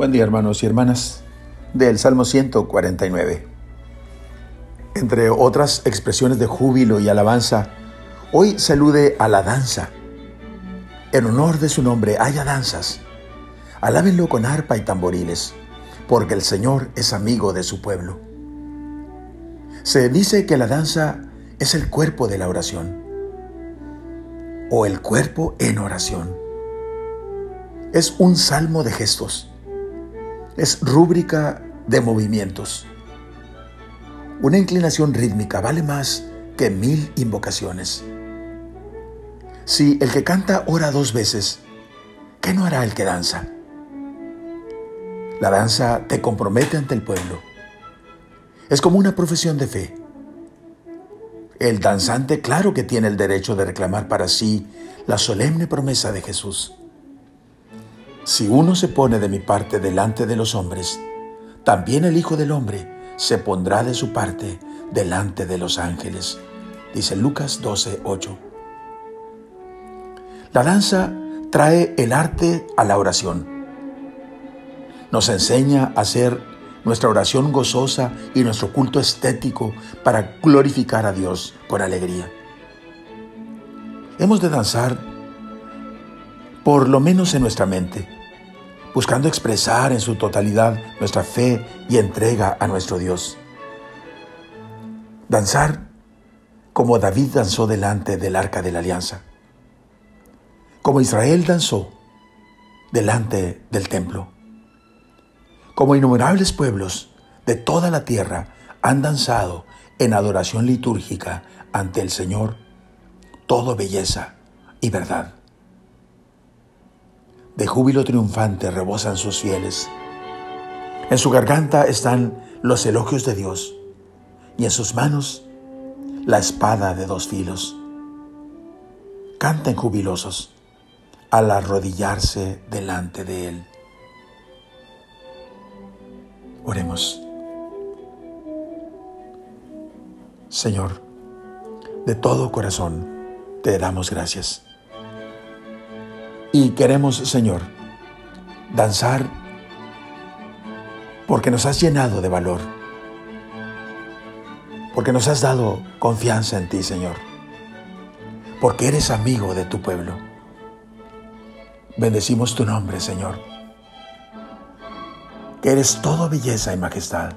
Buen día hermanos y hermanas del Salmo 149. Entre otras expresiones de júbilo y alabanza, hoy se alude a la danza. En honor de su nombre haya danzas. Alábenlo con arpa y tamboriles, porque el Señor es amigo de su pueblo. Se dice que la danza es el cuerpo de la oración, o el cuerpo en oración. Es un salmo de gestos es rúbrica de movimientos. Una inclinación rítmica vale más que mil invocaciones. Si el que canta ora dos veces, ¿qué no hará el que danza? La danza te compromete ante el pueblo. Es como una profesión de fe. El danzante claro que tiene el derecho de reclamar para sí la solemne promesa de Jesús. Si uno se pone de mi parte delante de los hombres, también el Hijo del Hombre se pondrá de su parte delante de los ángeles. Dice Lucas 12, 8. La danza trae el arte a la oración. Nos enseña a hacer nuestra oración gozosa y nuestro culto estético para glorificar a Dios con alegría. Hemos de danzar por lo menos en nuestra mente, buscando expresar en su totalidad nuestra fe y entrega a nuestro Dios. Danzar como David danzó delante del arca de la alianza, como Israel danzó delante del templo, como innumerables pueblos de toda la tierra han danzado en adoración litúrgica ante el Señor, todo belleza y verdad. De júbilo triunfante rebosan sus fieles. En su garganta están los elogios de Dios y en sus manos la espada de dos filos. Canten jubilosos al arrodillarse delante de Él. Oremos. Señor, de todo corazón te damos gracias y queremos, Señor, danzar porque nos has llenado de valor, porque nos has dado confianza en ti, Señor, porque eres amigo de tu pueblo. Bendecimos tu nombre, Señor, que eres todo belleza y majestad,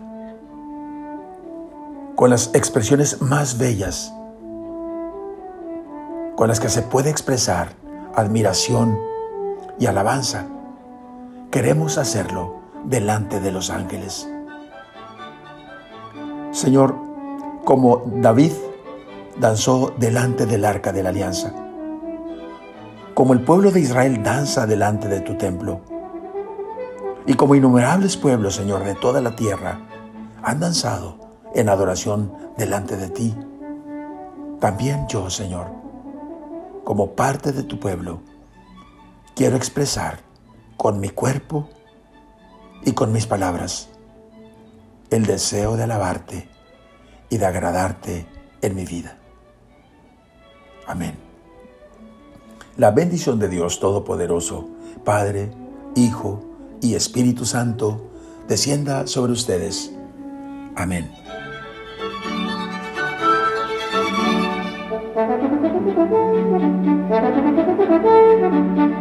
con las expresiones más bellas, con las que se puede expresar admiración y alabanza. Queremos hacerlo delante de los ángeles. Señor, como David danzó delante del arca de la alianza, como el pueblo de Israel danza delante de tu templo, y como innumerables pueblos, Señor, de toda la tierra, han danzado en adoración delante de ti, también yo, Señor, como parte de tu pueblo, quiero expresar con mi cuerpo y con mis palabras el deseo de alabarte y de agradarte en mi vida. Amén. La bendición de Dios Todopoderoso, Padre, Hijo y Espíritu Santo, descienda sobre ustedes. Amén. Thank you.